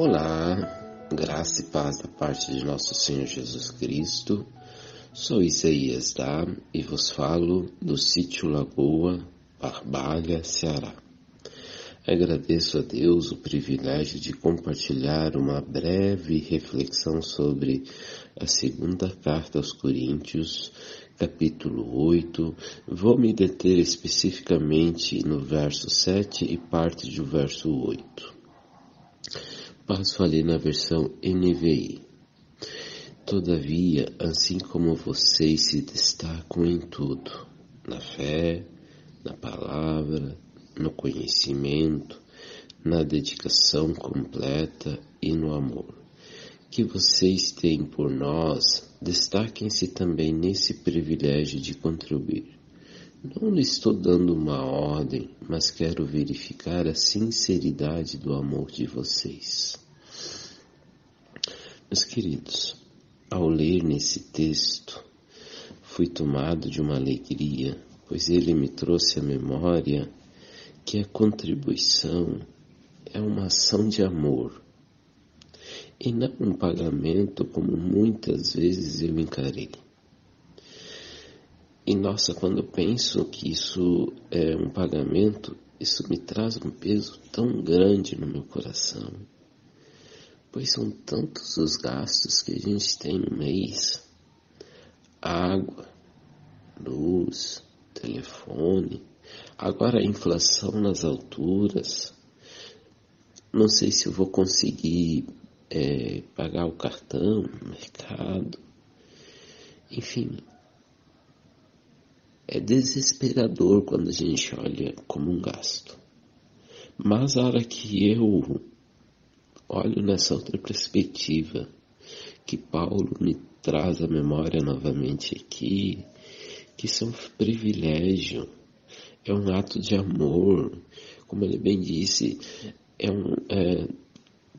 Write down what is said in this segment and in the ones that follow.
Olá, graça e paz da parte de nosso Senhor Jesus Cristo. Sou Isaías Dá e vos falo do sítio Lagoa, Barbalha, Ceará. Agradeço a Deus o privilégio de compartilhar uma breve reflexão sobre a segunda carta aos Coríntios, capítulo 8. Vou me deter especificamente no verso 7 e parte do verso 8. Passo ali na versão NVI. Todavia, assim como vocês se destacam em tudo, na fé, na palavra, no conhecimento, na dedicação completa e no amor que vocês têm por nós, destaquem-se também nesse privilégio de contribuir. Não lhe estou dando uma ordem, mas quero verificar a sinceridade do amor de vocês. Meus queridos, ao ler nesse texto, fui tomado de uma alegria, pois ele me trouxe à memória que a contribuição é uma ação de amor e não um pagamento como muitas vezes eu encarei. E nossa, quando eu penso que isso é um pagamento, isso me traz um peso tão grande no meu coração. Pois são tantos os gastos que a gente tem no mês: água, luz, telefone, agora a inflação nas alturas. Não sei se eu vou conseguir é, pagar o cartão, mercado, enfim, é desesperador quando a gente olha como um gasto. Mas a hora que eu olho nessa outra perspectiva, que Paulo me traz à memória novamente aqui, que isso é um privilégio, é um ato de amor, como ele bem disse, é um, é,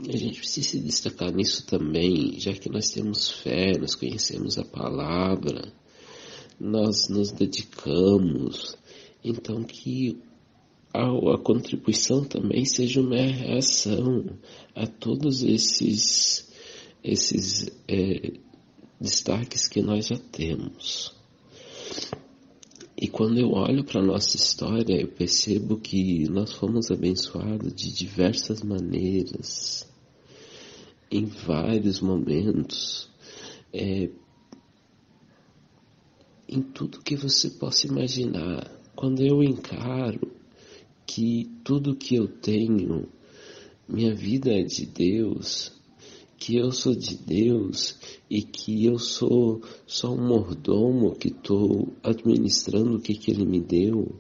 a gente precisa se destacar nisso também, já que nós temos fé, nós conhecemos a palavra, nós nos dedicamos, então que a, a contribuição também seja uma reação a todos esses, esses é, destaques que nós já temos. E quando eu olho para a nossa história, eu percebo que nós fomos abençoados de diversas maneiras, em vários momentos. É, em tudo que você possa imaginar. Quando eu encaro que tudo que eu tenho, minha vida é de Deus, que eu sou de Deus e que eu sou só um mordomo que estou administrando o que, que Ele me deu,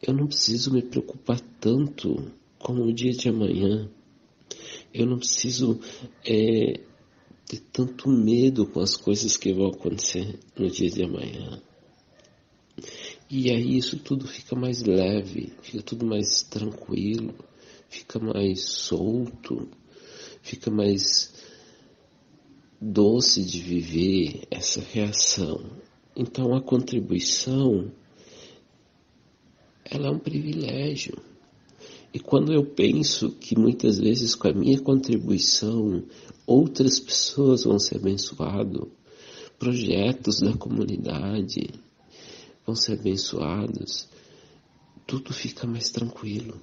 eu não preciso me preocupar tanto como o dia de amanhã. Eu não preciso é, ter tanto medo com as coisas que vão acontecer no dia de amanhã. E aí isso tudo fica mais leve, fica tudo mais tranquilo, fica mais solto, fica mais doce de viver essa reação. Então a contribuição ela é um privilégio. E quando eu penso que muitas vezes com a minha contribuição outras pessoas vão ser abençoadas, projetos da comunidade vão ser abençoados, tudo fica mais tranquilo,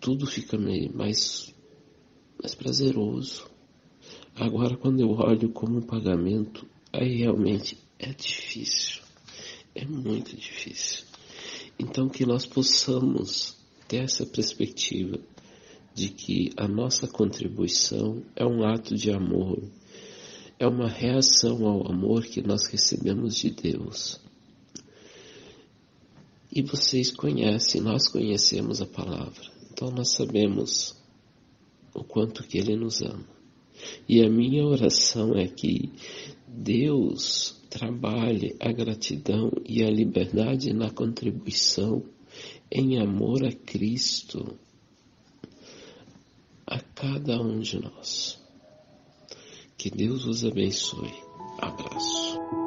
tudo fica mais, mais prazeroso. Agora, quando eu olho como pagamento, aí realmente é difícil, é muito difícil. Então, que nós possamos essa perspectiva de que a nossa contribuição é um ato de amor, é uma reação ao amor que nós recebemos de Deus. E vocês conhecem, nós conhecemos a palavra, então nós sabemos o quanto que Ele nos ama. E a minha oração é que Deus trabalhe a gratidão e a liberdade na contribuição em amor a Cristo a cada um de nós. Que Deus os abençoe. Abraço.